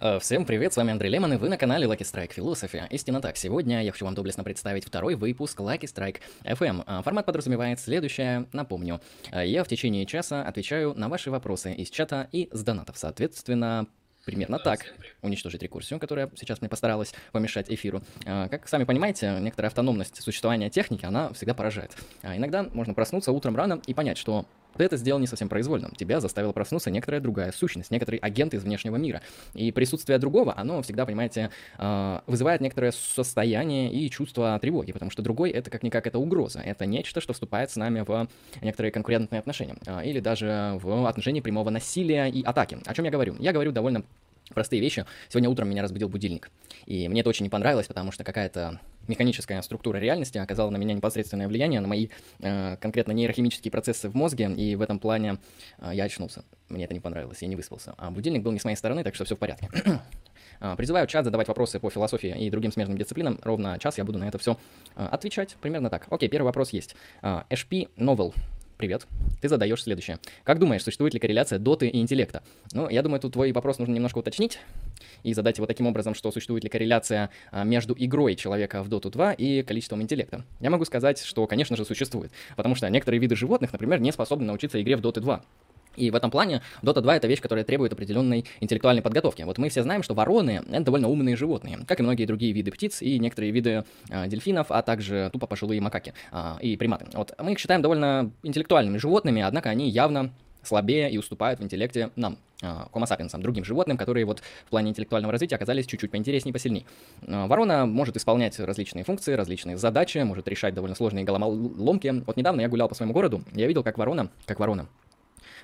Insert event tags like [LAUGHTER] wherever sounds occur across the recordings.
Э, Всем привет, с вами Андрей Лемон, и вы на канале Lucky Strike Philosophy. Истинно так, сегодня я хочу вам доблестно представить второй выпуск Lucky Strike FM. Э, Формат подразумевает следующее, напомню. Э, Я в течение часа отвечаю на ваши вопросы из чата и с донатов, соответственно, примерно так. Уничтожить рекурсию, которая сейчас мне постаралась помешать эфиру. Как сами понимаете, некоторая автономность существования техники, она всегда поражает. А Иногда можно проснуться утром рано и понять, что ты это сделал не совсем произвольно. Тебя заставила проснуться некоторая другая сущность, некоторый агент из внешнего мира. И присутствие другого, оно всегда, понимаете, а, вызывает некоторое состояние и чувство тревоги, потому что другой — это как-никак это угроза. Это нечто, что вступает с нами в некоторые конкурентные отношения. а, Или даже в отношении прямого насилия и атаки. О чем я говорю? Я говорю довольно простые вещи. Сегодня утром меня разбудил будильник. И мне это очень не понравилось, потому что какая-то механическая структура реальности оказала на меня непосредственное влияние на мои э, конкретно нейрохимические процессы в мозге, и в этом плане э, я очнулся. Мне это не понравилось, я не выспался. А будильник был не с моей стороны, так что все в порядке. [CLEARS THROAT] А, Призываю чат задавать вопросы по философии и другим смежным дисциплинам. Ровно час я буду на это все отвечать. Примерно так. Окей, первый вопрос есть. А, HP Novel Привет. Ты задаешь следующее. Как думаешь, существует ли корреляция доты и интеллекта? Ну, я думаю, тут твой вопрос нужно немножко уточнить и задать его таким образом, что существует ли корреляция а, между игрой человека в Доту 2 и количеством интеллекта. Я могу сказать, что, конечно же, существует, потому что некоторые виды животных, например, не способны научиться игре в Доты 2. И в этом плане Dota 2 это вещь, которая требует определенной интеллектуальной подготовки. Вот мы все знаем, что вороны это довольно умные животные, как и многие другие виды птиц и некоторые виды э, дельфинов, а также тупо пожилые макаки э, и приматы. Вот мы их считаем довольно интеллектуальными животными, однако они явно слабее и уступают в интеллекте нам, Homo sapiens, другим животным, которые вот в плане интеллектуального развития оказались чуть-чуть поинтереснее, посильнее. А, Ворона может исполнять различные функции, различные задачи, может решать довольно сложные головоломки. Вот недавно я гулял по своему городу, я видел, как ворона, как ворона,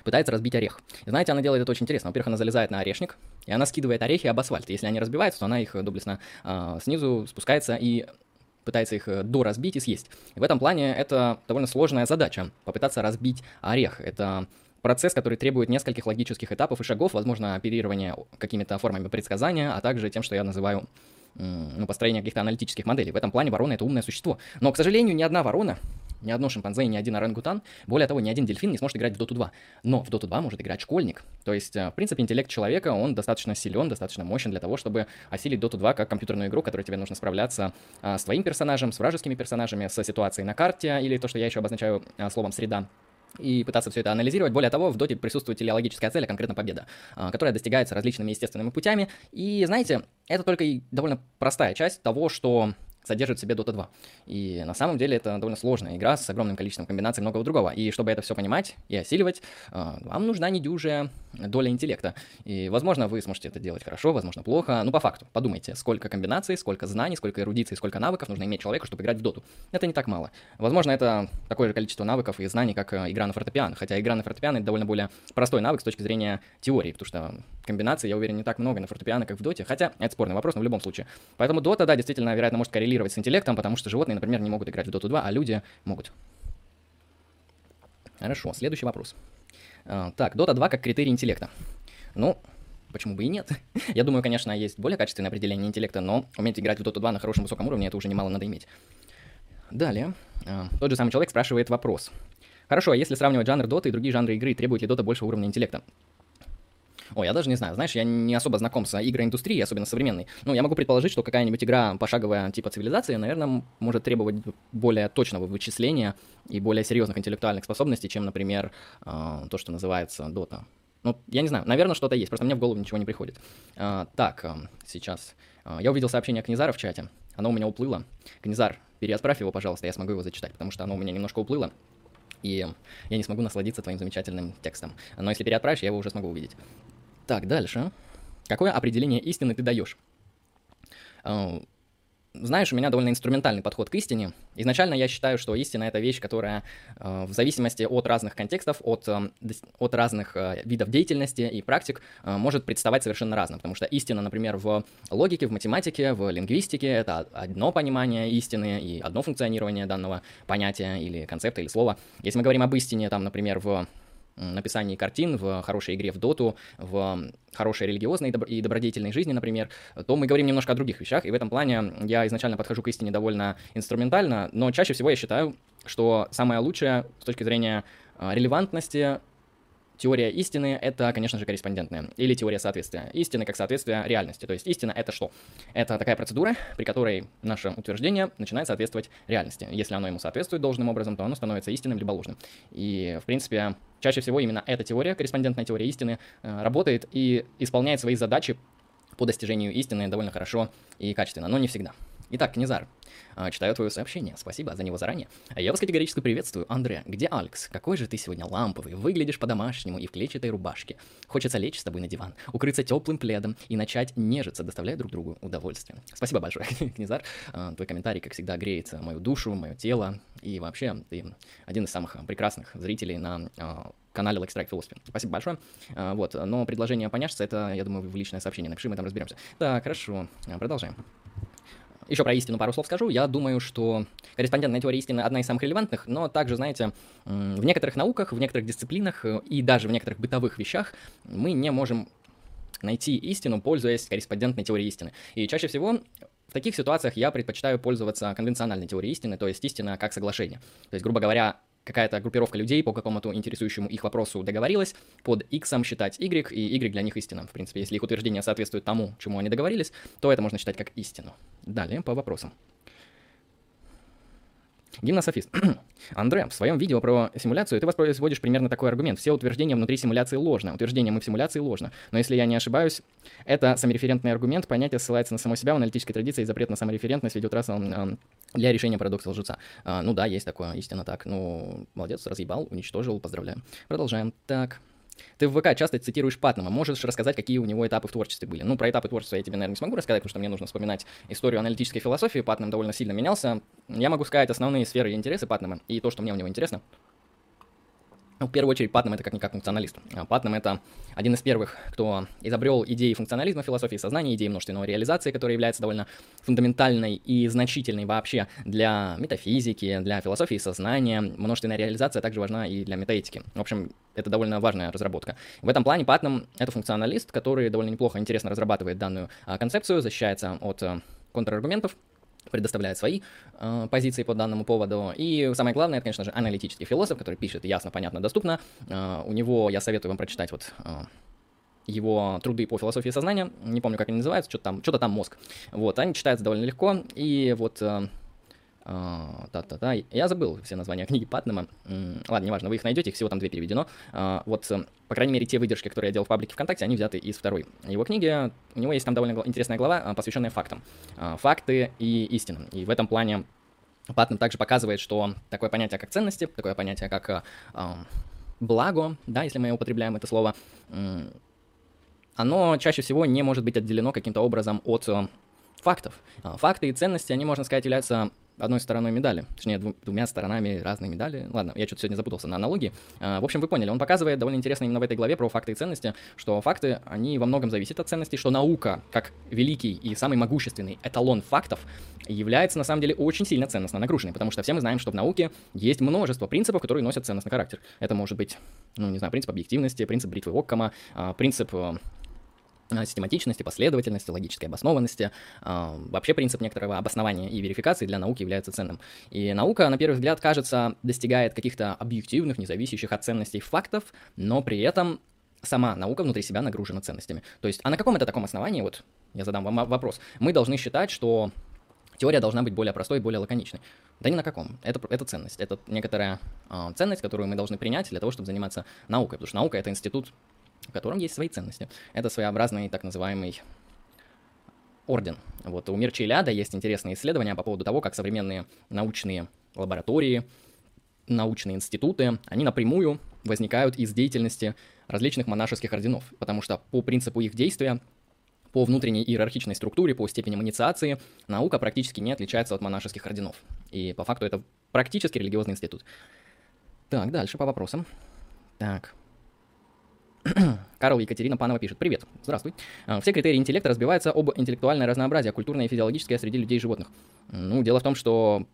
пытается разбить орех. И знаете, она делает это очень интересно. Во-первых, она залезает на орешник, и она скидывает орехи об асфальт. Если они разбиваются, то она их доблестно а, снизу спускается и пытается их э, доразбить и съесть. И в этом плане это довольно сложная задача, попытаться разбить орех. Это процесс, который требует нескольких логических этапов и шагов, возможно, оперирование какими-то формами предсказания, а также тем, что я называю ну, построение каких-то аналитических моделей. В этом плане ворона — это умное существо. Но, к сожалению, ни одна ворона ни одно шимпанзе и ни один орангутан, более того, ни один дельфин не сможет играть в Доту 2. Но в Доту 2 может играть школьник. То есть, э, в принципе, интеллект человека, он достаточно силен, достаточно мощен для того, чтобы осилить Доту 2 как компьютерную игру, которой тебе нужно справляться а, с твоим персонажем, с вражескими персонажами, с ситуацией на карте, или то, что я еще обозначаю а, словом «среда» и пытаться все это анализировать. Более того, в доте присутствует телеологическая цель, а конкретно победа, которая достигается различными естественными путями. И, знаете, это только и довольно простая часть того, что содержит в себе Dota 2. И на самом деле это довольно сложная игра с огромным количеством комбинаций многого другого. И чтобы это все понимать и осиливать, а, вам нужна недюжая доля интеллекта. И, возможно, вы сможете это делать хорошо, возможно, плохо. Ну, по факту, подумайте, сколько комбинаций, сколько знаний, сколько эрудиций, сколько навыков нужно иметь человеку, чтобы играть в доту. Это не так мало. Возможно, это такое же количество навыков и знаний, как э, игра на фортепиано. Хотя игра на фортепиано — это довольно более простой навык с точки зрения теории, потому что комбинаций, я уверен, не так много на фортепиано, как в доте. Хотя это спорный вопрос, но в любом случае. Поэтому дота, да, действительно, вероятно, может коррелировать с интеллектом, потому что животные, например, не могут играть в доту 2, а люди могут. Хорошо, следующий вопрос. А, Так, Dota 2 как критерий интеллекта. Ну, почему бы и нет? [LAUGHS] Я думаю, конечно, есть более качественное определение интеллекта, но уметь играть в Dota 2 на хорошем высоком уровне, это уже немало надо иметь. Далее, а, тот же самый человек спрашивает вопрос. Хорошо, а если сравнивать жанр Dota и другие жанры игры, требует ли Dota большего уровня интеллекта? Ой, я даже не знаю. Знаешь, я не особо знаком с игроиндустрией, особенно современной. Ну, я могу предположить, что какая-нибудь игра пошаговая типа цивилизации, наверное, может требовать более точного вычисления и более серьезных интеллектуальных способностей, чем, например, э, то, что называется Dota. Ну, я не знаю, наверное, что-то есть, просто мне в голову ничего не приходит. А, так, а, сейчас. А, я увидел сообщение Книзара в чате. Оно у меня уплыло. Книзар, переотправь его, пожалуйста, я смогу его зачитать, потому что оно у меня немножко уплыло. И я не смогу насладиться твоим замечательным текстом. Но если переотправишь, я его уже смогу увидеть. Так, дальше. Какое определение истины ты даешь? А, знаешь, у меня довольно инструментальный подход к истине. Изначально я считаю, что истина это вещь, которая э, в зависимости от разных контекстов, от, э, от разных э, видов деятельности и практик э, может представать совершенно разным. Потому что истина, например, в логике, в математике, в лингвистике это одно понимание истины и одно функционирование данного понятия или концепта или слова. Если мы говорим об истине, там, например, в написании картин, в хорошей игре в доту, в хорошей религиозной и добродетельной жизни, например, то мы говорим немножко о других вещах, и в этом плане я изначально подхожу к истине довольно инструментально, но чаще всего я считаю, что самое лучшее с точки зрения релевантности теория истины — это, конечно же, корреспондентная, или теория соответствия. Истины как соответствие реальности. То есть истина — это что? Это такая процедура, при которой наше утверждение начинает соответствовать реальности. Если оно ему соответствует должным образом, то оно становится истинным либо ложным. И, в принципе, чаще всего именно эта теория, корреспондентная теория истины, э, работает и исполняет свои задачи по достижению истины довольно хорошо и качественно, но не всегда. Итак, Книзар, а, читаю твое сообщение, спасибо за него заранее. Я вас категорически приветствую. Андре, где Алекс? Какой же ты сегодня ламповый, выглядишь по-домашнему и в клетчатой рубашке. Хочется лечь с тобой на диван, укрыться теплым пледом и начать нежиться, доставляя друг другу удовольствие. Спасибо большое, [LAUGHS] Книзар. А, твой комментарий, как всегда, греет мою душу, мое тело. И вообще, ты один из самых прекрасных зрителей на а, канале Like Strike Philosophy. Спасибо большое. Вот, но предложение поняшься, это, я думаю, в личное сообщение напиши, мы там разберемся. Так, хорошо, продолжаем. Еще про истину пару слов скажу. Я думаю, что корреспондентная теория истины одна из самых релевантных, но также, знаете, в некоторых науках, в некоторых дисциплинах э, и даже в некоторых бытовых вещах мы не можем найти истину, пользуясь корреспондентной теорией истины. И чаще всего в таких ситуациях я предпочитаю пользоваться конвенциональной теорией истины, то есть истина как соглашение. То есть, грубо говоря, какая-то группировка людей по какому-то интересующему их вопросу договорилась, под x считать y, и y для них истина. В принципе, если их утверждение соответствует тому, чему они договорились, то это можно считать как истину. Далее по вопросам. Гимнософист. [CLEARS THROAT] Андре, в своем видео про симуляцию ты воспроизводишь примерно такой аргумент. Все утверждения внутри симуляции ложно. Утверждение мы в симуляции ложно. Но если я не ошибаюсь, это самореферентный аргумент. Понятие ссылается на само себя в аналитической традиции. Запрет на самореферентность ведет раз для решения парадокса лжеца. А, ну да, есть такое, истинно так. Ну, молодец, разъебал, уничтожил, поздравляю. Продолжаем. Так. Ты в ВК часто цитируешь Патнама. Можешь рассказать, какие у него этапы в творчестве были? Ну, про этапы творчества я тебе, наверное, не смогу рассказать, потому что мне нужно вспоминать историю аналитической философии. Патнам довольно сильно менялся. Я могу сказать основные сферы интересы Патнама и то, что мне у него интересно. Ну, в первую очередь, Патнам это как-никак функционалист. Патнам это один из первых, кто изобрел идеи функционализма, философии сознания, идеи множественной реализации, которая является довольно фундаментальной и значительной вообще для метафизики, для философии сознания. Множественная реализация также важна и для метаэтики. В общем, это довольно важная разработка. В этом плане Патнам это функционалист, который довольно неплохо, интересно разрабатывает данную а, концепцию, защищается от а, контраргументов, предоставляет свои э, позиции по данному поводу. И самое главное, это, конечно же, аналитический философ, который пишет ясно, понятно, доступно. Э, у него, я советую вам прочитать вот э, его труды по философии сознания, не помню, как они называются, что-то там, что-то там мозг. Вот, они читаются довольно легко, и вот э, та-та-та. Я забыл все названия книги Патнема. Ладно, неважно, вы их найдете, их всего там две переведено. А, вот, э, по крайней мере, те выдержки, которые я делал в паблике ВКонтакте, они взяты из второй его книги. У него есть там довольно интересная глава, а, посвященная фактам. А, факты и истинам. И в этом плане Патнем также показывает, что такое понятие, как ценности, такое понятие, как благо, да, если мы употребляем это слово, оно чаще всего не может быть отделено каким-то образом от э, фактов. Факты и ценности, они, можно сказать, являются одной стороной медали, точнее двумя сторонами разной медали. Ладно, я что-то сегодня запутался на аналогии. А, в общем, вы поняли, он показывает довольно интересно именно в этой главе про факты и ценности, что факты, они во многом зависят от ценностей, что наука, как великий и самый могущественный эталон фактов, является на самом деле очень сильно ценностно нагруженной, потому что все мы знаем, что в науке есть множество принципов, которые носят ценностный характер. Это может быть, ну, не знаю, принцип объективности, принцип бритвы Оккама, а, принцип э, систематичности, последовательности, логической обоснованности. Э, вообще принцип некоторого обоснования и верификации для науки является ценным. И наука, на первый взгляд, кажется, достигает каких-то объективных, независящих от ценностей фактов, но при этом сама наука внутри себя нагружена ценностями. То есть, а на каком это таком основании, вот я задам вам вопрос, мы должны считать, что теория должна быть более простой и более лаконичной. Да ни на каком. Это, это ценность. Это некоторая э, ценность, которую мы должны принять для того, чтобы заниматься наукой. Потому что наука — это институт в котором есть свои ценности. Это своеобразный так называемый орден. Вот у Мирча Иляда есть интересные исследования по поводу того, как современные научные лаборатории, научные институты, они напрямую возникают из деятельности различных монашеских орденов, потому что по принципу их действия, по внутренней иерархичной структуре, по степени инициации, наука практически не отличается от монашеских орденов. И по факту это практически религиозный институт. Так, дальше по вопросам. Так, [CLEARS THROAT] Карл Екатерина Панова пишет. Привет. Здравствуй. А, все критерии интеллекта разбиваются об интеллектуальное разнообразие, культурное и физиологическое среди людей и животных. Ну, дело в том, что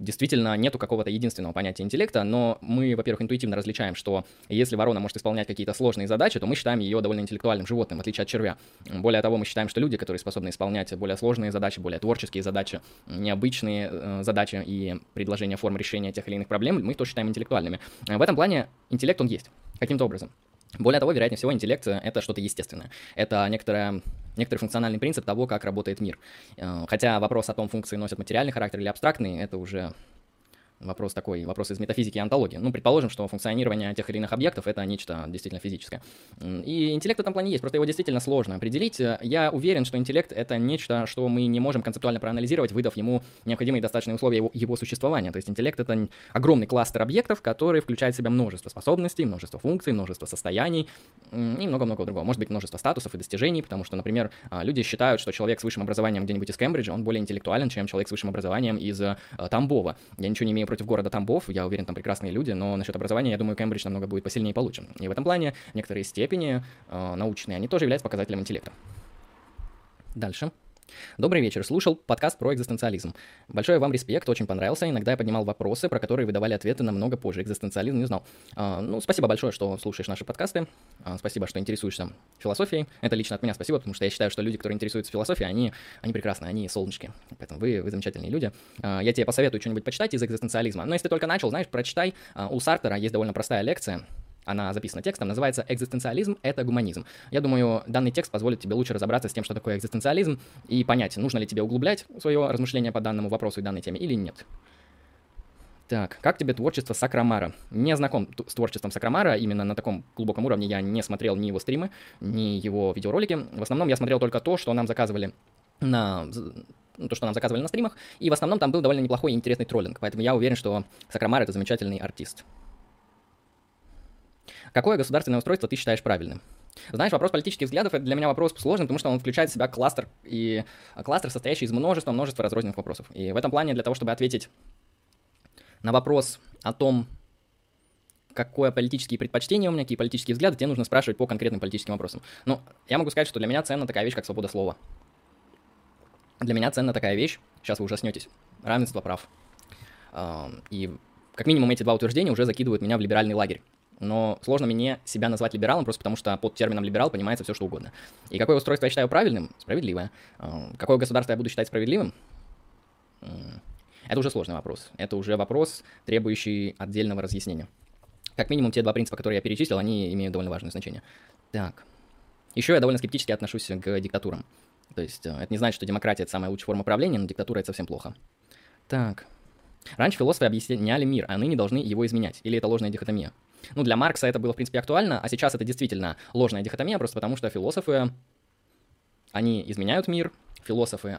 действительно нету какого-то единственного понятия интеллекта, но мы, во-первых, интуитивно различаем, что если ворона может исполнять какие-то сложные задачи, то мы считаем ее довольно интеллектуальным животным, в отличие от червя. Более того, мы считаем, что люди, которые способны исполнять более сложные задачи, более творческие задачи, необычные э, задачи и предложения форм решения тех или иных проблем, мы их тоже считаем интеллектуальными. В этом плане интеллект, он есть каким-то образом. Более того, вероятнее всего, интеллект — это что-то естественное. Это некоторое некоторый функциональный принцип того, как работает мир. Э, хотя вопрос о том, функции носят материальный характер или абстрактный, это уже вопрос такой, вопрос из метафизики и антологии. Ну, предположим, что функционирование тех или иных объектов — это нечто действительно физическое. И интеллект в этом плане есть, просто его действительно сложно определить. Я уверен, что интеллект — это нечто, что мы не можем концептуально проанализировать, выдав ему необходимые достаточные условия его, его существования. То есть интеллект — это огромный кластер объектов, который включает в себя множество способностей, множество функций, множество состояний и много-много другого. Может быть, множество статусов и достижений, потому что, например, а, люди считают, что человек с высшим образованием где-нибудь из Кембриджа, он более интеллектуален, чем человек с высшим образованием из а, Тамбова. Я ничего не имею против города Тамбов, я уверен, там прекрасные люди, но насчет образования, я думаю, Кембридж намного будет посильнее и получше. И в этом плане некоторые степени э, научные, они тоже являются показателем интеллекта. Dальше. Добрый вечер. Слушал подкаст про экзистенциализм. Большой вам респект, очень понравился. Иногда я поднимал вопросы, про которые вы давали ответы намного позже. Экзистенциализм не знал. А, ну, спасибо большое, что слушаешь наши подкасты. А, спасибо, что интересуешься философией. Это лично от меня спасибо, потому что я считаю, что люди, которые интересуются философией, они, они прекрасны, они солнышки. Поэтому вы, вы замечательные люди. А, я тебе посоветую что-нибудь почитать из экзистенциализма. Но если ты только начал, знаешь, прочитай. А, у Сартера есть довольно простая лекция она записана текстом, называется «Экзистенциализм – это гуманизм». Я думаю, данный текст позволит тебе лучше разобраться с тем, что такое экзистенциализм, и понять, нужно ли тебе углублять свое размышление по данному вопросу и данной теме или нет. Так, как тебе творчество Сакрамара? Не знаком с творчеством Сакрамара, именно на таком глубоком уровне я не смотрел ни его стримы, ни его видеоролики. В основном я смотрел только то, что нам заказывали на ну, то, что нам заказывали на стримах, и в основном там был довольно неплохой и интересный троллинг, поэтому я уверен, что Сакрамар это замечательный артист. Какое государственное устройство ты считаешь правильным? Знаешь, вопрос политических взглядов это для меня вопрос сложный, потому что он включает в себя кластер, и кластер, состоящий из множества, множества разрозненных вопросов. И в этом плане для того, чтобы ответить на вопрос о том, какое политические предпочтения у меня, какие политические взгляды, тебе нужно спрашивать по конкретным политическим вопросам. Ну, я могу сказать, что для меня ценна такая вещь, как свобода слова. Для меня ценна такая вещь, сейчас вы ужаснетесь, равенство прав. И как минимум эти два утверждения уже закидывают меня в либеральный лагерь но сложно мне себя назвать либералом, просто потому что под термином либерал понимается все, что угодно. И какое устройство я считаю правильным? Справедливое. А, какое государство я буду считать справедливым? Это уже сложный вопрос. Это уже вопрос, требующий отдельного разъяснения. Как минимум, те два принципа, которые я перечислил, они имеют довольно важное значение. Так. Еще я довольно скептически отношусь к диктатурам. То есть э, это не значит, что демократия — это самая лучшая форма правления, но диктатура — это совсем плохо. Так. Раньше философы объясняли мир, а ныне должны его изменять. Или это ложная дихотомия? Ну, для Маркса это было, в принципе, актуально, а сейчас это действительно ложная дихотомия, просто потому что философы, они изменяют мир, философы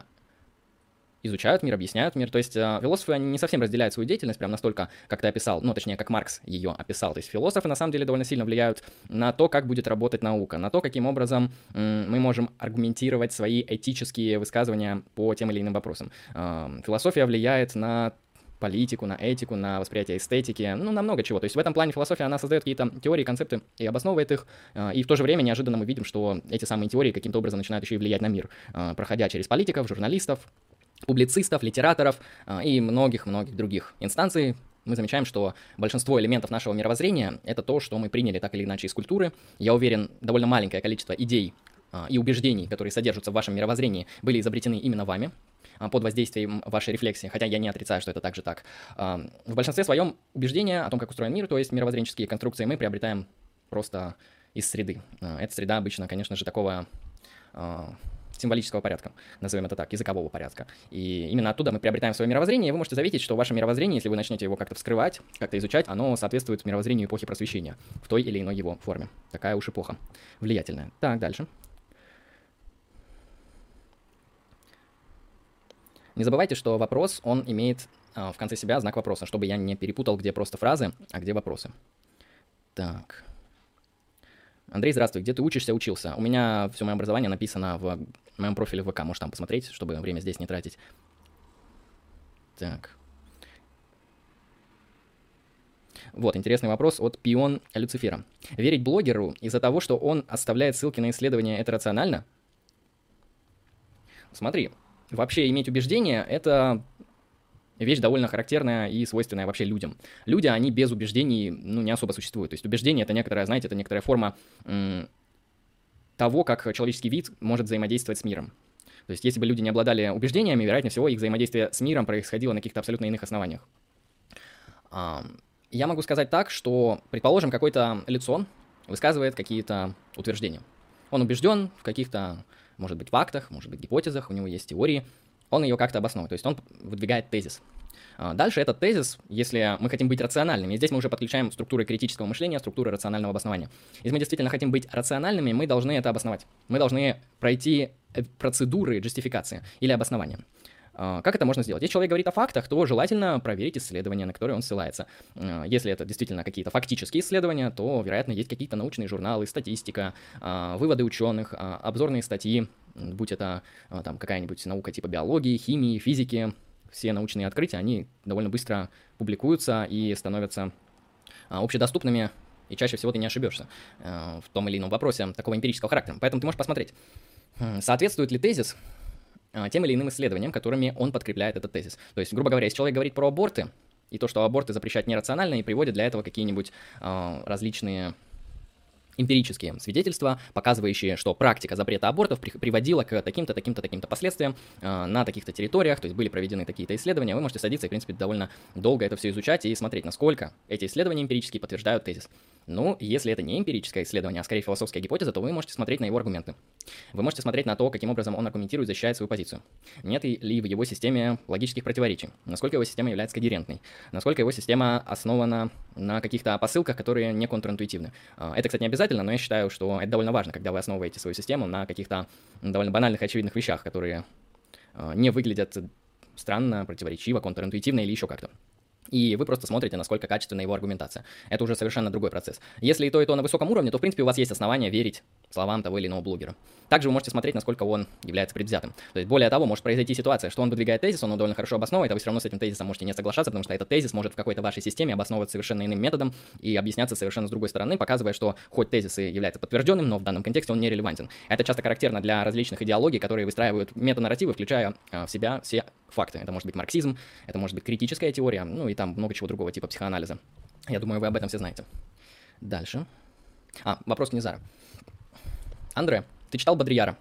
изучают мир, объясняют мир. То есть э, философы, они не совсем разделяют свою деятельность прям настолько, как ты описал, ну, точнее, как Маркс ее описал. То есть философы, на самом деле, довольно сильно влияют на то, как будет работать наука, на то, каким образом мы можем аргументировать свои этические высказывания по тем или иным вопросам. Э, философия влияет на политику, на этику, на восприятие эстетики, ну, на много чего. То есть в этом плане философия, она создает какие-то теории, концепты и обосновывает их, а, и в то же время неожиданно мы видим, что эти самые теории каким-то образом начинают еще и влиять на мир, а, проходя через политиков, журналистов, публицистов, литераторов а, и многих-многих других инстанций, мы замечаем, что большинство элементов нашего мировоззрения — это то, что мы приняли так или иначе из культуры. Я уверен, довольно маленькое количество идей и убеждений, которые содержатся в вашем мировоззрении, были изобретены именно вами. А, под воздействием вашей рефлексии, хотя я не отрицаю, что это также так. А, в большинстве своем убеждения о том, как устроен мир, то есть мировоззренческие конструкции, мы приобретаем просто из среды. А, эта среда обычно, конечно же, такого символического порядка, назовем это так, языкового порядка. И именно оттуда мы приобретаем свое мировоззрение, и вы можете заметить, что ваше мировоззрение, если вы начнете его как-то вскрывать, как-то изучать, оно соответствует мировоззрению эпохи просвещения в той или иной его форме. Такая уж эпоха влиятельная. Так, дальше. Не забывайте, что вопрос, он имеет а, в конце себя знак вопроса, чтобы я не перепутал, где просто фразы, а где вопросы. Так. Андрей, здравствуй. Где ты учишься, учился? У меня все мое образование написано в моем профиле в ВК. Можешь там посмотреть, чтобы время здесь не тратить. Так. Вот, интересный вопрос от Пион Люцифера. Верить блогеру из-за того, что он оставляет ссылки на исследования, это рационально? Смотри, вообще иметь убеждения — это вещь довольно характерная и свойственная вообще людям. Люди, они без убеждений, ну, не особо существуют. То есть убеждение — это некоторая, знаете, это некоторая форма того, как человеческий вид может взаимодействовать с миром. То есть если бы люди не обладали убеждениями, вероятнее всего, их взаимодействие с миром происходило на каких-то абсолютно иных основаниях. Я могу сказать так, что, предположим, какое-то лицо, высказывает какие-то утверждения. Он убежден в каких-то, может быть, фактах, может быть, гипотезах, у него есть теории, он ее как-то обосновывает, то есть он выдвигает тезис. А, дальше этот тезис, если мы хотим быть рациональными, и здесь мы уже подключаем структуры критического мышления, структуры рационального обоснования. Если мы действительно хотим быть рациональными, мы должны это обосновать. Мы должны пройти э, процедуры джастификации или обоснования. А, как это можно сделать? Если человек говорит о фактах, то желательно проверить исследования, на которые он ссылается. А, если это действительно какие-то фактические исследования, то, вероятно, есть какие-то научные журналы, статистика, выводы ученых, обзорные статьи, будь это там какая-нибудь наука типа биологии, химии, физики, все научные открытия, они довольно быстро публикуются и становятся а, общедоступными, и чаще всего ты не ошибешься а, в том или ином вопросе такого эмпирического характера. Поэтому ты можешь посмотреть, соответствует ли тезис а, тем или иным исследованиям, которыми он подкрепляет этот тезис. То есть, грубо говоря, если человек говорит про аборты, и то, что аборты запрещать нерационально, и приводит для этого какие-нибудь различные эмпирические свидетельства, показывающие, что практика запрета абортов при приводила к таким-то, таким-то, таким-то последствиям э, на таких-то территориях, то есть были проведены такие-то исследования, вы можете садиться и, в принципе, довольно долго это все изучать и смотреть, насколько эти исследования эмпирические подтверждают тезис. Ну, если это не эмпирическое исследование, а скорее философская гипотеза, то вы можете смотреть на его аргументы. Вы можете смотреть на то, каким образом он аргументирует, защищает свою позицию. Нет ли в его системе логических противоречий? Насколько его система является когерентной? Насколько его система основана на каких-то посылках, которые не контринтуитивны? А, это, кстати, не обязательно, но я считаю, что это довольно важно, когда вы основываете свою систему на каких-то довольно банальных, очевидных вещах, которые а, не выглядят странно, противоречиво, контринтуитивно или еще как-то и вы просто смотрите, насколько качественна его аргументация. Это уже совершенно другой процесс. Если и то, и то на высоком уровне, то, в принципе, у вас есть основания верить словам того или иного блогера. Также вы можете смотреть, насколько он является предвзятым. То есть, более того, может произойти ситуация, что он выдвигает тезис, он его довольно хорошо обосновывает, а вы все равно с этим тезисом можете не соглашаться, потому что этот тезис может в какой-то вашей системе обосновываться совершенно иным методом и объясняться совершенно с другой стороны, показывая, что хоть тезис и является подтвержденным, но в данном контексте он нерелевантен. Это часто характерно для различных идеологий, которые выстраивают метанарративы, включая а, в себя все факты. Это может быть марксизм, это может быть критическая теория, ну и там много чего другого типа психоанализа. Я думаю, вы об этом все знаете. Дальше. А, вопрос Низара. Андре, ты читал Бодрияра?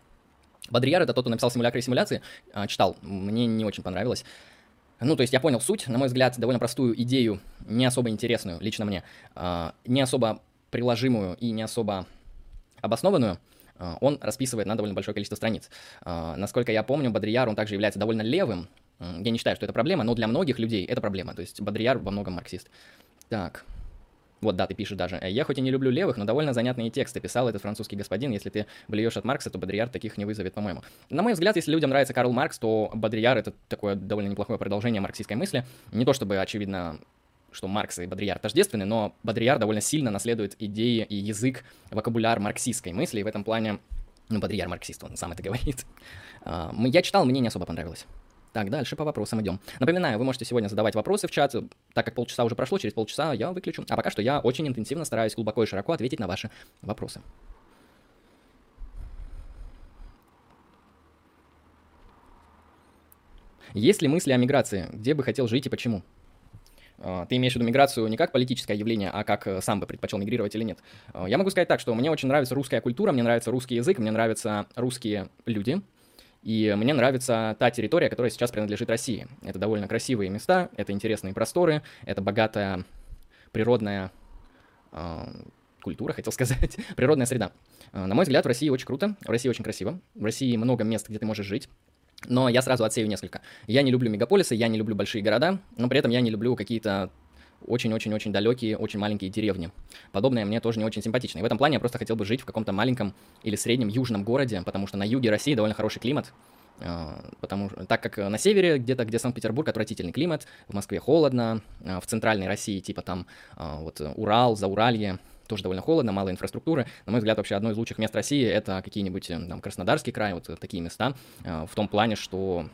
Бодрияр — это тот, кто написал «Симулякры и симуляции». А, читал, мне не очень понравилось. Ну, то есть я понял суть, на мой взгляд, довольно простую идею, не особо интересную, лично мне, а, не особо приложимую и не особо обоснованную, а, он расписывает на довольно большое количество страниц. Насколько я помню, Бодрияр, он также является довольно левым. Я не считаю, что это проблема, но для многих людей это проблема. То есть Бодрияр во многом марксист. Так, вот, да, ты пишешь даже. «Э, я хоть и не люблю левых, но довольно занятные тексты писал этот французский господин. Если ты блюешь от Маркса, то Бодрияр таких не вызовет, по-моему. На мой взгляд, если людям нравится Карл Маркс, то Бодрияр — это такое довольно неплохое продолжение марксистской мысли. Не то чтобы, очевидно, что Маркс и Бодрияр тождественны, но Бодрияр довольно сильно наследует идеи и язык, вокабуляр марксистской мысли, и в этом плане ну, Бодрияр марксист, он сам это говорит. [LAUGHS] А, я читал, мне не особо понравилось. Так, дальше по вопросам идем. Напоминаю, вы можете сегодня задавать вопросы в чат, так как полчаса уже прошло, через полчаса я выключу. А пока что я очень интенсивно стараюсь глубоко и широко ответить на ваши вопросы. Есть ли мысли о миграции? Где бы хотел жить и почему? А, ты имеешь в виду миграцию не как политическое явление, а как э, сам бы предпочел мигрировать или нет? А, я могу сказать так, что мне очень нравится русская культура, мне нравится русский язык, мне нравятся русские люди, и мне нравится та территория, которая сейчас принадлежит России. Это довольно красивые места, это интересные просторы, это богатая природная э, культура, [LAUGHS] хотел сказать, [LAUGHS] природная среда. Э, на мой взгляд, в России очень круто, в России очень красиво, в России много мест, где ты можешь жить. Но я сразу отсею несколько. Я не люблю мегаполисы, я не люблю большие города, но при этом я не люблю какие-то очень-очень-очень далекие, очень маленькие деревни. Подобное мне тоже не очень симпатично. И в этом плане я просто хотел бы жить в каком-то маленьком или среднем южном городе, потому что на юге России довольно хороший климат, а, потому так как на севере, где-то, где Санкт-Петербург, отвратительный климат, в Москве холодно, а, в центральной России, типа там а, вот Урал, Зауралье, тоже довольно холодно, мало инфраструктуры. На мой взгляд, вообще одно из лучших мест России это какие-нибудь там Краснодарский край, вот такие места, в том плане, что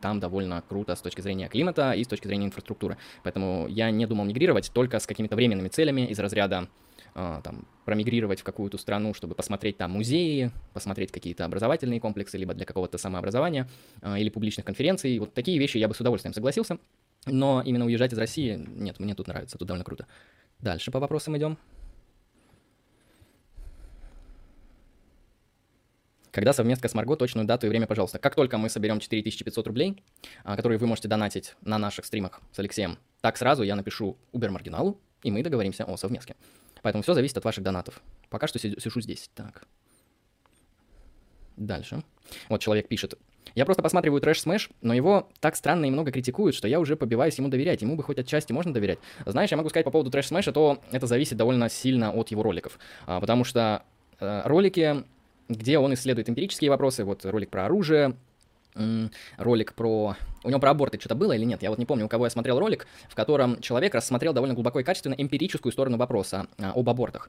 там довольно круто с точки зрения климата и с точки зрения инфраструктуры. Поэтому я не думал мигрировать только с какими-то временными целями из разряда э, там, промигрировать в какую-то страну, чтобы посмотреть там музеи, посмотреть какие-то образовательные комплексы, либо для какого-то самообразования э, или публичных конференций. Вот такие вещи я бы с удовольствием согласился. Но именно уезжать из России, нет, мне тут нравится, тут довольно круто. Дальше по вопросам идем. Когда совместка с Марго, точную дату и время, пожалуйста. Как только мы соберем 4500 рублей, а, которые вы можете донатить на наших стримах с Алексеем, так сразу я напишу Убер Маргиналу, и мы договоримся о совместке. Поэтому все зависит от ваших донатов. Пока что сижу здесь. Так. Дальше. Вот человек пишет. Я просто посматриваю трэш Смэш, но его так странно и много критикуют, что я уже побаиваюсь ему доверять. Ему бы хоть отчасти можно доверять. Знаешь, я могу сказать по поводу трэш Смэша, то это зависит довольно сильно от его роликов. А, потому что э, ролики, где он исследует эмпирические вопросы, вот ролик про оружие, ролик про... У него про аборты что-то было или нет? Я вот не помню, у кого я смотрел ролик, в котором человек рассмотрел довольно глубоко и качественно эмпирическую сторону вопроса а, об абортах.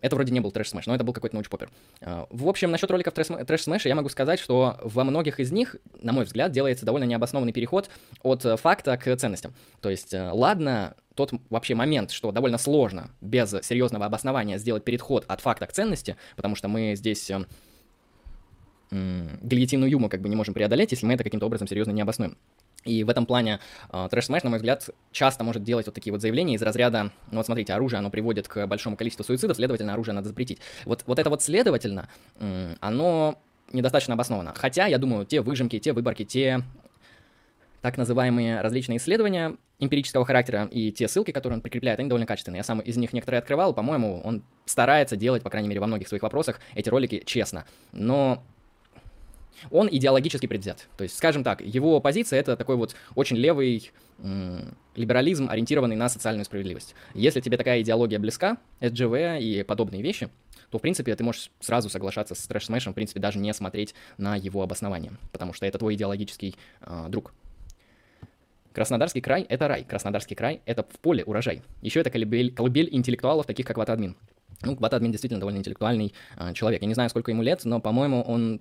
Это вроде не был трэш-смэш, но это был какой-то научпопер. А, в общем, насчет роликов трэш-смэша я могу сказать, что во многих из них, на мой взгляд, делается довольно необоснованный переход от э, факта к ценностям. То есть, э, ладно, тот вообще момент, что довольно сложно без серьезного обоснования сделать переход от факта к ценности, потому что мы здесь э, гильотину Юма как бы не можем преодолеть, если мы это каким-то образом серьезно не обоснуем. И в этом плане э, Трэш Смэш, на мой взгляд, часто может делать вот такие вот заявления из разряда, ну вот смотрите, оружие, оно приводит к большому количеству суицидов, следовательно, оружие надо запретить. Вот, вот это вот следовательно, э, оно недостаточно обосновано. Хотя, я думаю, те выжимки, те выборки, те так называемые различные исследования эмпирического характера и те ссылки, которые он прикрепляет, они довольно качественные. Я сам из них некоторые открывал, по-моему, он старается делать, по крайней мере, во многих своих вопросах эти ролики честно. Но он идеологически предвзят. То есть, скажем так, его позиция это такой вот очень левый либерализм, ориентированный на социальную справедливость. Если тебе такая идеология близка, SGV и подобные вещи, то, в принципе, ты можешь сразу соглашаться с трэш смешем в принципе, даже не смотреть на его обоснование, потому что это твой идеологический э, друг. Краснодарский край — это рай. Краснодарский край — это в поле урожай. Еще это колыбель, колыбель интеллектуалов, таких как Ватадмин. Ну, Ватадмин действительно довольно интеллектуальный э, человек. Я не знаю, сколько ему лет, но, по-моему, он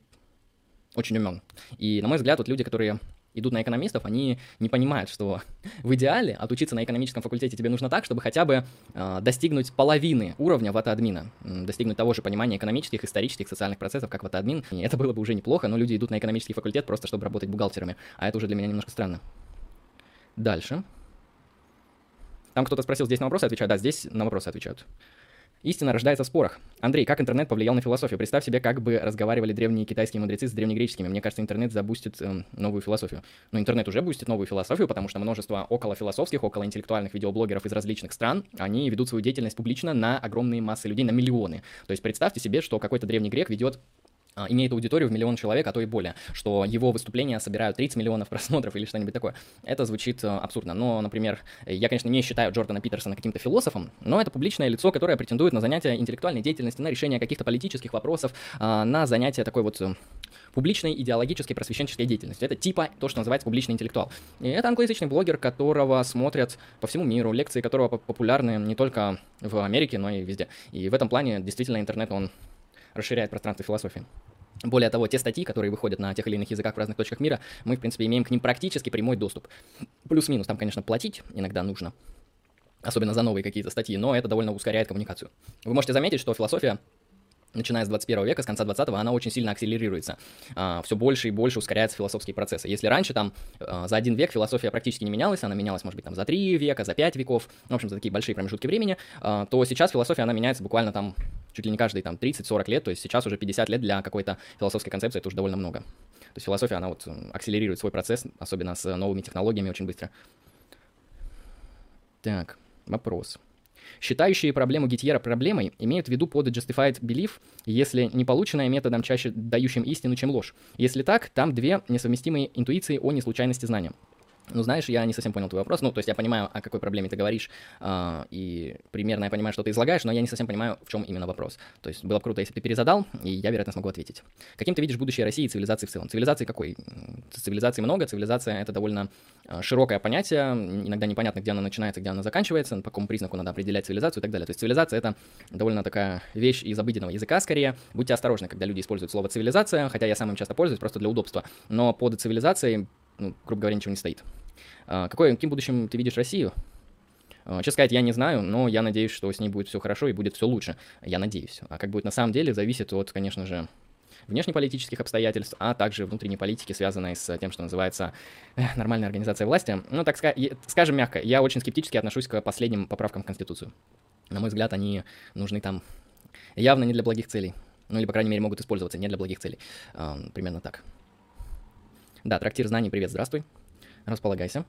очень умен. И, на мой взгляд, вот люди, которые идут на экономистов, они не понимают, что [LAUGHS] в идеале отучиться на экономическом факультете тебе нужно так, чтобы хотя бы э, достигнуть половины уровня вата-админа, достигнуть того же понимания экономических, исторических, социальных процессов, как вата-админ. И это было бы уже неплохо, но люди идут на экономический факультет просто, чтобы работать бухгалтерами, а это уже для меня немножко странно. Дальше. Там кто-то спросил, здесь на вопросы отвечают? Да, здесь на вопросы отвечают. Истина рождается в спорах. Андрей, как интернет повлиял на философию? Представь себе, как бы разговаривали древние китайские мудрецы с древнегреческими. Мне кажется, интернет забустит э, новую философию. Но интернет уже бустит новую философию, потому что множество около философских, около интеллектуальных видеоблогеров из различных стран, они ведут свою деятельность публично на огромные массы людей, на миллионы. То есть представьте себе, что какой-то древний грек ведет имеет аудиторию в миллион человек, а то и более, что его выступления собирают 30 миллионов [LAUGHS] просмотров или что-нибудь такое. Это звучит э, абсурдно. Но, например, я, конечно, не считаю Джордана Питерсона каким-то философом, но это публичное лицо, которое претендует на занятия интеллектуальной деятельности, на решение каких-то политических вопросов, а, на занятия такой вот э, публичной идеологической просвещенческой деятельностью. Это типа то, что называется публичный интеллектуал. И это англоязычный блогер, которого смотрят по всему миру, лекции которого популярны не только в Америке, но и везде. И в этом плане действительно интернет, он расширяет пространство философии. Более того, те статьи, которые выходят на тех или иных языках в разных точках мира, мы, в принципе, имеем к ним практически прямой доступ. Плюс-минус, там, конечно, платить иногда нужно, особенно за новые какие-то статьи, но это довольно ускоряет коммуникацию. Вы можете заметить, что философия начиная с 21 века, с конца 20-го, она очень сильно акселерируется. А, все больше и больше ускоряются философские процессы. Если раньше там а, за один век философия практически не менялась, она менялась, может быть, там за три века, за пять веков, в общем, за такие большие промежутки времени, а, то сейчас философия, она меняется буквально там чуть ли не каждые там 30-40 лет, то есть сейчас уже 50 лет для какой-то философской концепции, это уже довольно много. То есть философия, она вот акселерирует свой процесс, особенно с новыми технологиями очень быстро. Так, вопрос. Считающие проблему Гитьера проблемой имеют в виду под justified belief, если не полученное методом чаще дающим истину, чем ложь. Если так, там две несовместимые интуиции о неслучайности знания. Ну, знаешь, я не совсем понял твой вопрос. Ну, то есть я понимаю, о какой проблеме ты говоришь, э, и примерно я понимаю, что ты излагаешь, но я не совсем понимаю, в чем именно вопрос. То есть было бы круто, если бы ты перезадал, и я, вероятно, смогу ответить. Каким ты видишь будущее России и цивилизации в целом? Цивилизации какой? Цивилизации много, цивилизация — это довольно э, широкое понятие, иногда непонятно, где она начинается, где она заканчивается, по какому признаку надо определять цивилизацию и так далее. То есть цивилизация — это довольно такая вещь из обыденного языка, скорее. Будьте осторожны, когда люди используют слово «цивилизация», хотя я сам им часто пользуюсь, просто для удобства. Но под цивилизацией, ну, грубо говоря, ничего не стоит. А, какой, каким будущим ты видишь Россию? А, честно сказать, я не знаю, но я надеюсь, что с ней будет все хорошо и будет все лучше. Я надеюсь. А как будет на самом деле, зависит от, конечно же, внешнеполитических обстоятельств, а также внутренней политики, связанной с тем, что называется э, нормальная организация власти. Ну, так скажем мягко, я очень скептически отношусь к последним поправкам в Конституцию. На мой взгляд, они нужны там явно не для благих целей. Ну, или, по крайней мере, могут использоваться не для благих целей. Примерно так. Да, трактир знаний, привет, здравствуй. Располагайся.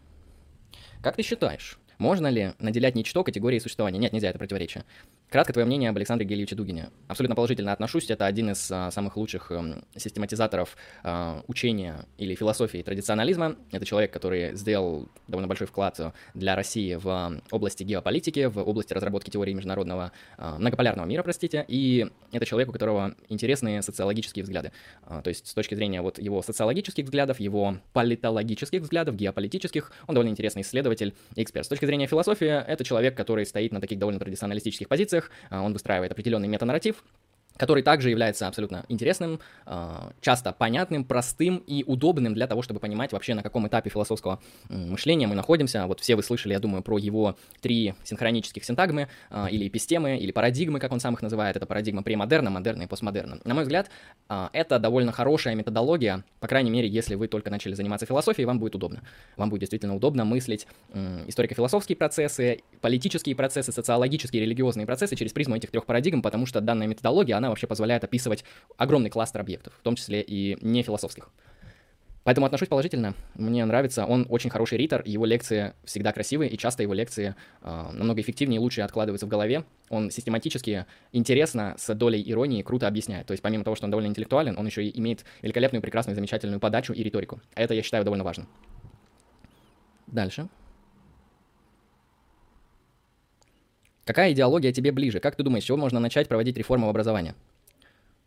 Как ты считаешь, можно ли наделять ничто категорией существования? Нет, нельзя, это противоречие. Кратко твое мнение об Александре Гельевиче Дугине. Абсолютно положительно отношусь. Это один из а, самых лучших а, систематизаторов а, учения или философии традиционализма. Это человек, который сделал довольно большой вклад для России в области геополитики, в области разработки теории международного а, многополярного мира, простите. И это человек, у которого интересные социологические взгляды. А, то есть с точки зрения вот его социологических взглядов, его политологических взглядов, геополитических, он довольно интересный исследователь и эксперт. С точки зрения философии, это человек, который стоит на таких довольно традиционалистических позициях, а, он выстраивает определенный метанарратив, который также является абсолютно интересным, а, часто понятным, простым и удобным для того, чтобы понимать вообще, на каком этапе философского мышления мы находимся. Вот все вы слышали, я думаю, про его три синхронических синтагмы, а, или эпистемы, или парадигмы, как он сам их называет. Это парадигма премодерна, модерна и постмодерна. На мой взгляд, а, это довольно хорошая методология, по крайней мере, если вы только начали заниматься философией, вам будет удобно. Вам будет действительно удобно мыслить историко-философские процессы, политические процессы, социологические, религиозные процессы через призму этих трех парадигм, потому что данная методология, она вообще позволяет описывать огромный кластер объектов, в том числе и не философских. Поэтому отношусь положительно. Мне нравится. Он очень хороший ритор, его лекции всегда красивые, и часто его лекции э, намного эффективнее и лучше откладываются в голове. Он систематически, интересно, с долей иронии, круто объясняет. То есть помимо того, что он довольно интеллектуален, он еще и имеет великолепную, прекрасную, замечательную подачу и риторику. Это я считаю довольно важным. Дальше. Какая идеология тебе ближе? Как ты думаешь, с чего можно начать проводить реформу в образовании?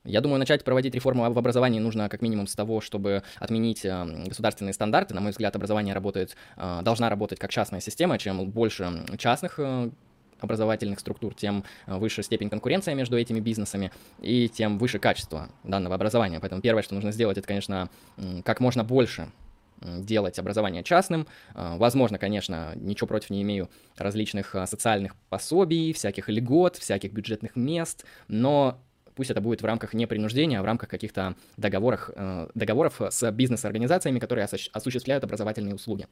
Я думаю, начать проводить реформу в образовании нужно как минимум с того, чтобы отменить э, государственные стандарты. На мой взгляд, образование работает, э, должна работать как частная система. Чем больше частных э, образовательных структур, тем выше степень конкуренции между этими бизнесами и тем выше качество данного образования. Поэтому первое, что нужно сделать, это, конечно, как можно больше делать образование частным. Возможно, конечно, ничего против не имею различных социальных пособий, всяких льгот, всяких бюджетных мест, но Пусть это будет в рамках не принуждения, а в рамках каких-то договоров, э, договоров с бизнес-организациями, которые осуществляют образовательные услуги.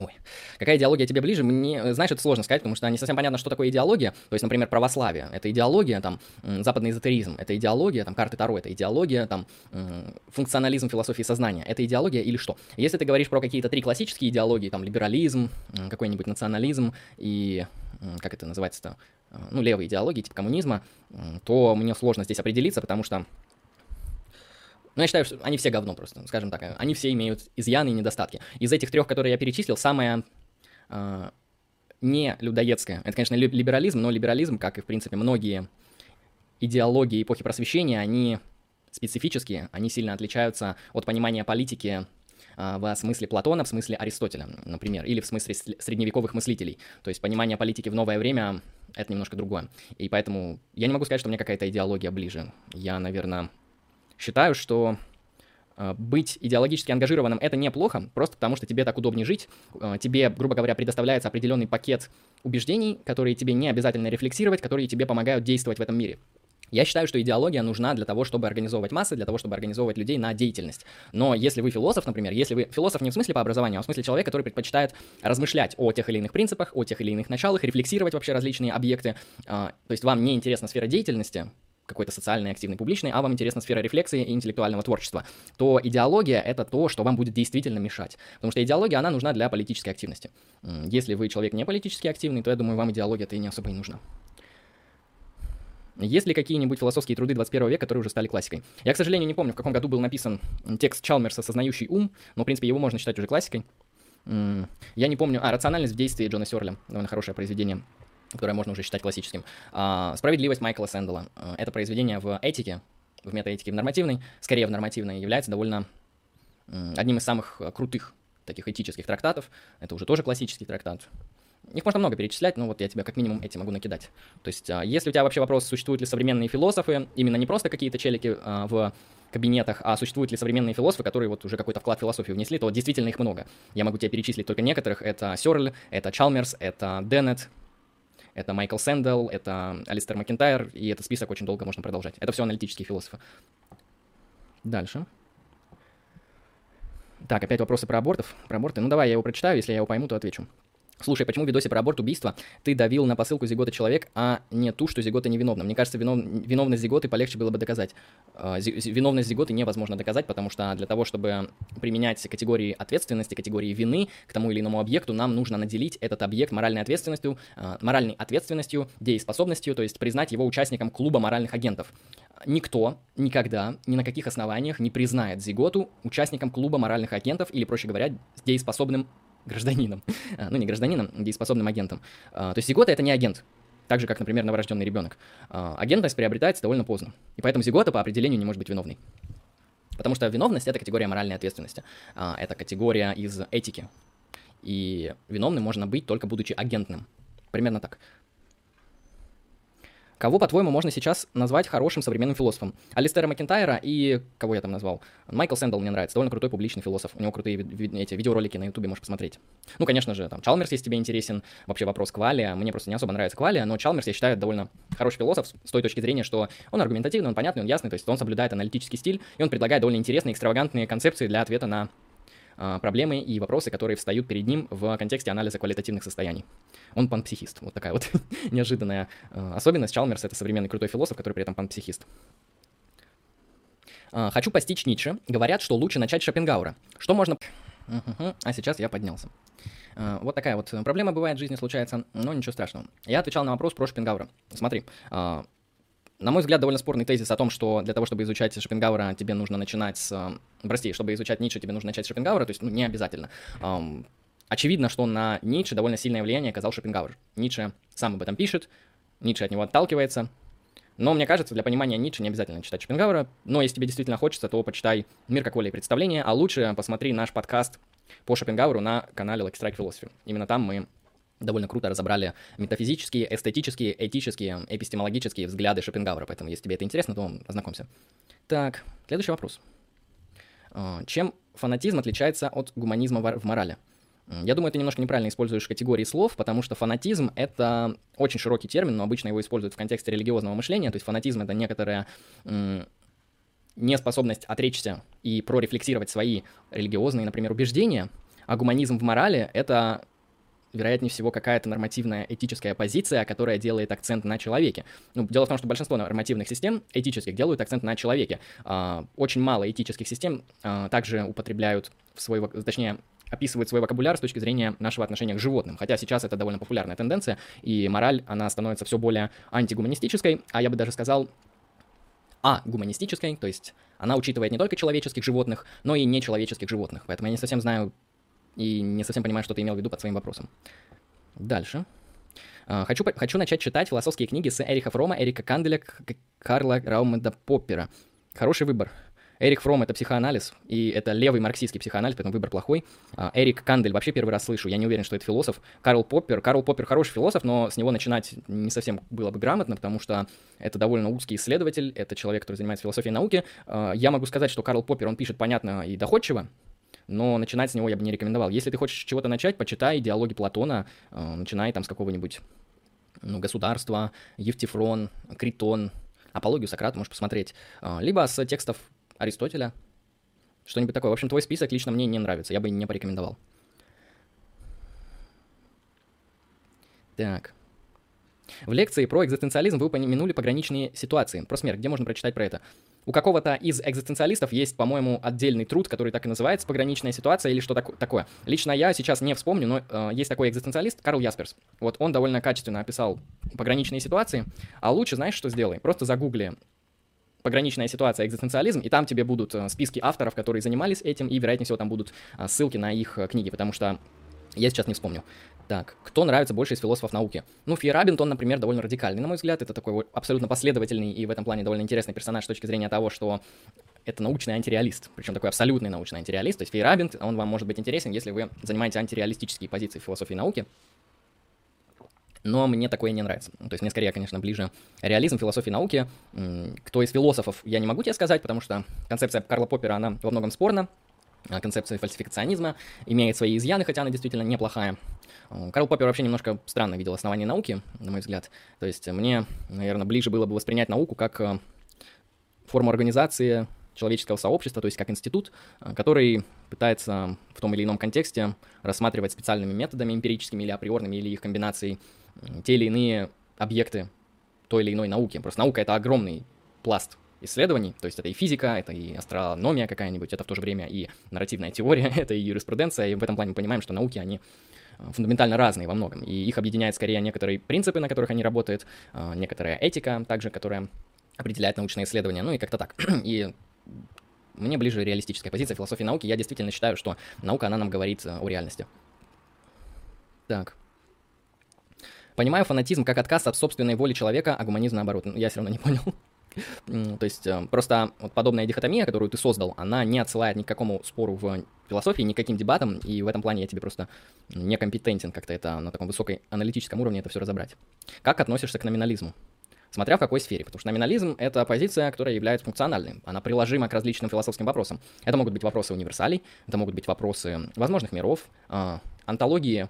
Ой, какая идеология тебе ближе? Мне, э, знаешь, это сложно сказать, потому что не совсем понятно, что такое идеология. То есть, например, православие — это идеология, там, западный эзотеризм — это идеология, там, карты Таро — это идеология, там, функционализм философии сознания — это идеология или что? Если ты говоришь про какие-то три классические идеологии, там, либерализм, какой-нибудь национализм и, как это называется-то, Э, ну, левой идеологии, типа коммунизма, то мне сложно здесь определиться, потому что ну, я считаю, что они все говно просто, скажем так. Они все имеют изъяны и недостатки. Из этих трех, которые я перечислил, самое э, не людоедское, это, конечно, либерализм, но либерализм, как и, в принципе, многие идеологии эпохи просвещения, они специфические, они сильно отличаются от понимания политики а, в смысле Платона, в смысле Аристотеля, например, или в смысле средневековых мыслителей. То есть понимание политики в новое время — это немножко другое. И поэтому я не могу сказать, что мне какая-то идеология ближе. Я, наверное, считаю, что а, быть идеологически ангажированным это неплохо, просто потому что тебе так удобнее жить. А, тебе, грубо говоря, предоставляется определенный пакет убеждений, которые тебе не обязательно рефлексировать, которые тебе помогают действовать в этом мире. Я считаю, что идеология нужна для того, чтобы организовывать массы, для того, чтобы организовывать людей на деятельность. Но если вы философ, например, если вы философ не в смысле по образованию, а в смысле человек, который предпочитает размышлять о тех или иных принципах, о тех или иных началах, рефлексировать вообще различные объекты, а, то есть вам не интересна сфера деятельности, какой-то социальный, активный, публичный, а вам интересна сфера рефлексии и интеллектуального творчества, то идеология — это то, что вам будет действительно мешать. Потому что идеология, она нужна для политической активности. Если вы человек не политически активный, то я думаю, вам идеология-то и не особо и нужна. Есть ли какие-нибудь философские труды 21 века, которые уже стали классикой? Я, к сожалению, не помню, в каком году был написан текст Чалмерса «Сознающий ум», но, в принципе, его можно считать уже классикой. Я не помню... А, «Рациональность в действии» Джона Сёрля. Довольно хорошее произведение которое можно уже считать классическим. А, «Справедливость» Майкла Сэндала. А, это произведение в этике, в метаэтике в нормативной, скорее в нормативной, является довольно одним из самых крутых таких этических трактатов. Это уже тоже классический трактат. Их можно много перечислять, но вот я тебе как минимум эти могу накидать. То есть, а, если у тебя вообще вопрос, существуют ли современные философы, именно не просто какие-то челики в кабинетах, а существуют ли современные философы, которые вот уже какой-то вклад в философию внесли, то действительно их много. Я могу тебе перечислить только некоторых. Это Сёрль, это Чалмерс, это Деннет, это Майкл Сэндл, это Алистер Макентайр, и этот список очень долго можно продолжать. Это все аналитические философы. Дальше. Так, опять вопросы про абортов. Про аборты. Ну давай, я его прочитаю, если я его пойму, то отвечу. Слушай, почему в видосе про аборт убийства ты давил на посылку зигота человек, а не ту, что зигота невиновна? Мне кажется, винов... виновность зиготы полегче было бы доказать. А, виновность зиготы невозможно доказать, потому что для того, чтобы применять категории ответственности, категории вины к тому или иному объекту, нам нужно наделить этот объект моральной ответственностью, а, моральной ответственностью, дееспособностью, то есть признать его участником клуба моральных агентов. Никто никогда, ни на каких основаниях не признает зиготу участником клуба моральных агентов или, проще говоря, дееспособным гражданином, а, [LAUGHS] ну не гражданином, дееспособным агентом. А, то есть зигота это не агент, так же, как, например, новорожденный ребенок. А, агентность приобретается довольно поздно, и поэтому зигота по определению не может быть виновной. Потому что виновность — это категория моральной ответственности, это категория из этики. И виновным можно быть только будучи агентным. Примерно так. Кого, по-твоему, можно сейчас назвать хорошим современным философом? Алистера Макентайра и... Кого я там назвал? Майкл Сэндл мне нравится, довольно крутой публичный философ. У него крутые ви- эти видеоролики на ютубе можешь посмотреть. Ну, конечно же, там Чалмерс, если тебе интересен, вообще вопрос Квалия. Мне просто не особо нравится Квалия, но Чалмерс, я считаю, довольно хороший философ с той точки зрения, что он аргументативный, он понятный, он ясный, то есть он соблюдает аналитический стиль, и он предлагает довольно интересные, экстравагантные концепции для ответа на проблемы и вопросы, которые встают перед ним в контексте анализа квалитативных состояний. Он панпсихист. Вот такая вот [LAUGHS] неожиданная а, особенность. Чалмерс — это современный крутой философ, который при этом панпсихист. А, хочу постичь Ницше. Говорят, что лучше начать Шопенгаура. Что можно... А сейчас я поднялся. Вот такая вот проблема бывает в жизни, случается, но ничего страшного. Я отвечал на вопрос про Шопенгаура. Смотри, на мой взгляд, довольно спорный тезис о том, что для того, чтобы изучать Шопенгауэра, тебе нужно начинать с... Э, прости, чтобы изучать Ницше, тебе нужно начать с Шопенгауэра, то есть ну, не обязательно. Um, очевидно, что на Ницше довольно сильное влияние оказал Шопенгауэр. Ницше сам об этом пишет, Ницше от него отталкивается, но мне кажется, для понимания Ницше не обязательно читать Шопенгауэра, но если тебе действительно хочется, то почитай «Мир как воля и представление», а лучше посмотри наш подкаст по Шопенгауэру на канале Lucky Strike Philosophy. Именно там мы довольно круто разобрали метафизические, эстетические, этические, эпистемологические взгляды Шопенгауэра, поэтому если тебе это интересно, то ознакомься. Так, следующий вопрос. А, чем фанатизм отличается от гуманизма в морали? Я думаю, ты немножко неправильно используешь категории слов, потому что фанатизм — это очень широкий термин, но обычно его используют в контексте религиозного мышления, то есть фанатизм — это некоторая неспособность отречься и прорефлексировать свои религиозные, например, убеждения, а гуманизм в морали — это вероятнее всего, какая-то нормативная этическая позиция, которая делает акцент на человеке. Ну, дело в том, что большинство нормативных систем этических делают акцент на человеке. А, очень мало этических систем а, также употребляют в свой, точнее, описывают свой вокабуляр с точки зрения нашего отношения к животным. Хотя сейчас это довольно популярная тенденция, и мораль, она становится все более антигуманистической, а я бы даже сказал, а гуманистической, то есть она учитывает не только человеческих животных, но и нечеловеческих животных. Поэтому я не совсем знаю, и не совсем понимаю, что ты имел в виду под своим вопросом. Дальше. А, хочу, хочу начать читать философские книги с Эриха Фрома, Эрика Канделя, Карла Раумеда Поппера. Хороший выбор. Эрик Фром — это психоанализ, и это левый марксистский психоанализ, поэтому выбор плохой. А, Эрик Кандель вообще первый раз слышу, я не уверен, что это философ. Карл Поппер. Карл Поппер хороший философ, но с него начинать не совсем было бы грамотно, потому что это довольно узкий исследователь, это человек, который занимается философией науки. А, я могу сказать, что Карл Поппер, он пишет понятно и доходчиво, но начинать с него я бы не рекомендовал. Если ты хочешь чего-то начать, почитай диалоги Платона, э, начинай там с какого-нибудь ну, государства, Евтифрон, Критон, апологию Сократа можешь посмотреть, э, либо с текстов Аристотеля, что-нибудь такое. В общем, твой список лично мне не нравится, я бы не порекомендовал. Так. В лекции про экзистенциализм вы упомянули пограничные ситуации. Про смерть. Где можно прочитать про это? У какого-то из экзистенциалистов есть, по-моему, отдельный труд, который так и называется «Пограничная ситуация» или что так- такое. Лично я сейчас не вспомню, но э, есть такой экзистенциалист Карл Ясперс. Вот он довольно качественно описал пограничные ситуации. А лучше, знаешь, что сделай? Просто загугли пограничная ситуация, экзистенциализм, и там тебе будут э, списки авторов, которые занимались этим, и, вероятнее всего, там будут э, ссылки на их э, книги, потому что я сейчас не вспомню. Так, кто нравится больше из философов науки? Ну, Фейерабинт, например, довольно радикальный, на мой взгляд. Это такой абсолютно последовательный и в этом плане довольно интересный персонаж с точки зрения того, что это научный антиреалист, причем такой абсолютный научный антиреалист. То есть Фейерабинт, он вам может быть интересен, если вы занимаете антиреалистические позиции в философии науки. Но мне такое не нравится. То есть мне скорее, конечно, ближе реализм философии науки. Кто из философов, я не могу тебе сказать, потому что концепция Карла Поппера, она во многом спорна. А концепция фальсификационизма имеет свои изъяны, хотя она действительно неплохая. Карл Поппер вообще немножко странно видел основание науки, на мой взгляд. То есть мне, наверное, ближе было бы воспринять науку как э, форму организации человеческого сообщества, то есть как институт, э, который пытается в том или ином контексте рассматривать специальными методами эмпирическими или априорными, или их комбинацией те или иные объекты той или иной науки. Просто наука — это огромный пласт исследований, то есть это и физика, это и астрономия какая-нибудь, это в то же время и нарративная теория, [LAUGHS] это и юриспруденция, и в этом плане мы понимаем, что науки, они э, фундаментально разные во многом, и их объединяет скорее некоторые принципы, на которых они работают, э, некоторая этика также, которая определяет научные исследования, ну и как-то так. [CLEARS THROAT] И мне ближе реалистическая позиция философии науки. Я действительно считаю, что наука, она нам говорит э, о реальности. Так. Понимаю фанатизм как отказ от собственной воли человека, а гуманизм наоборот. Я все равно не понял. [LAUGHS] То есть э, просто вот подобная дихотомия, которую ты создал, она не отсылает ни к какому спору в философии, ни к каким дебатам, и в этом плане я тебе просто некомпетентен как-то это на таком высокой аналитическом уровне это все разобрать. Как относишься к номинализму? Смотря в какой сфере, потому что номинализм — это позиция, которая является функциональной, она приложима к различным философским вопросам. Это могут быть вопросы универсалей, это могут быть вопросы возможных миров, э, антологии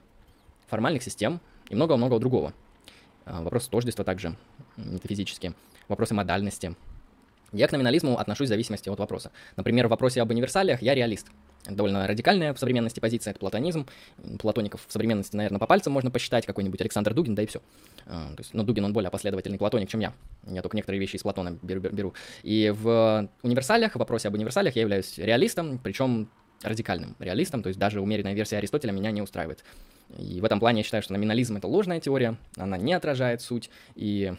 формальных систем и много-много другого. Э, вопросы тождества также метафизические вопросы модальности. Я к номинализму отношусь в зависимости от вопроса. Например, в вопросе об универсалиях я реалист. Довольно радикальная в современности позиция, это платонизм. Платоников в современности, наверное, по пальцам можно посчитать, какой-нибудь Александр Дугин, да и все. А, то есть, но ну, Дугин, он более последовательный платоник, чем я. Я только некоторые вещи из Платона беру. беру. И в универсалиях, в вопросе об универсалиях я являюсь реалистом, причем радикальным реалистом, то есть даже умеренная версия Аристотеля меня не устраивает. И в этом плане я считаю, что номинализм — это ложная теория, она не отражает суть, и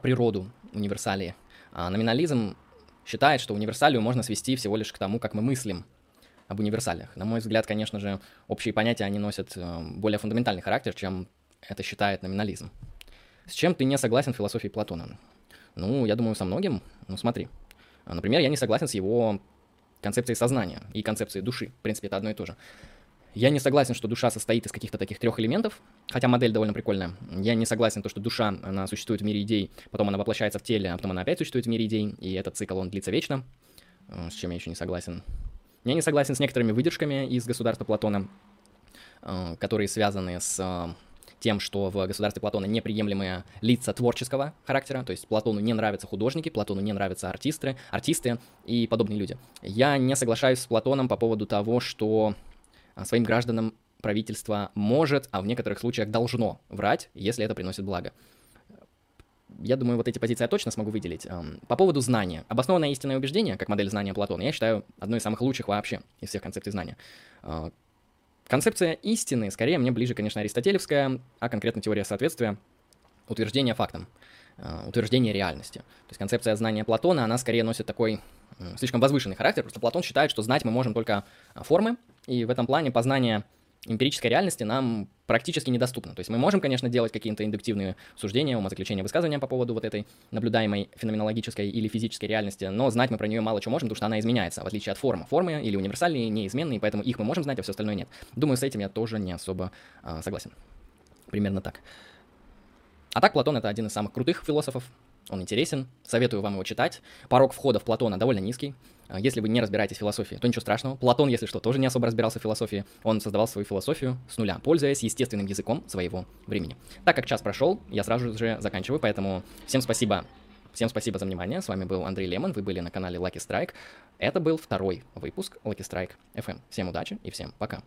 природу универсалии. А номинализм считает, что универсалию можно свести всего лишь к тому, как мы мыслим об универсалиях. На мой взгляд, конечно же, общие понятия, они носят э, более фундаментальный характер, чем это считает номинализм. С чем ты не согласен в философии Платона? Ну, я думаю, со многим. Ну, смотри. Например, я не согласен с его концепцией сознания и концепцией души. В принципе, это одно и то же. Я не согласен, что душа состоит из каких-то таких трех элементов, хотя модель довольно прикольная. Я не согласен, то, что душа, она существует в мире идей, потом она воплощается в теле, а потом она опять существует в мире идей, и этот цикл, он длится вечно, э, с чем я еще не согласен. Я не согласен с некоторыми выдержками из государства Платона, э, которые связаны с э, тем, что в государстве Платона неприемлемые лица творческого характера, то есть Платону не нравятся художники, Платону не нравятся артисты, артисты и подобные люди. Я не соглашаюсь с Платоном по поводу того, что своим гражданам правительство может, а в некоторых случаях должно врать, если это приносит благо. Я думаю, вот эти позиции я точно смогу выделить. По поводу знания. Обоснованное истинное убеждение, как модель знания Платона, я считаю одной из самых лучших вообще из всех концепций знания. А, концепция истины, скорее, мне ближе, конечно, аристотелевская, а конкретно теория соответствия, утверждение фактам, а, утверждение реальности. То есть концепция знания Платона, она скорее носит такой слишком возвышенный характер, просто Платон считает, что знать мы можем только формы, и в этом плане познание эмпирической реальности нам практически недоступно. То есть мы можем, конечно, делать какие-то индуктивные суждения, умозаключения, высказывания по поводу вот этой наблюдаемой феноменологической или физической реальности, но знать мы про нее мало чего можем, потому что она изменяется, в отличие от формы. Формы или универсальные, неизменные, поэтому их мы можем знать, а все остальное нет. Думаю, с этим я тоже не особо а, согласен. Примерно так. А так, Платон — это один из самых крутых философов, он интересен, советую вам его читать. Порог входа в Платона довольно низкий. А, если вы не разбираетесь в философии, то ничего страшного. Платон, если что, тоже не особо разбирался в философии. Он создавал свою философию с нуля, пользуясь естественным языком своего времени. Так как час прошел, я сразу же заканчиваю, поэтому всем спасибо Всем спасибо за внимание. С вами был Андрей Лемон. Вы были на канале Lucky Strike. Это был второй выпуск Lucky Strike FM. Всем удачи и всем пока.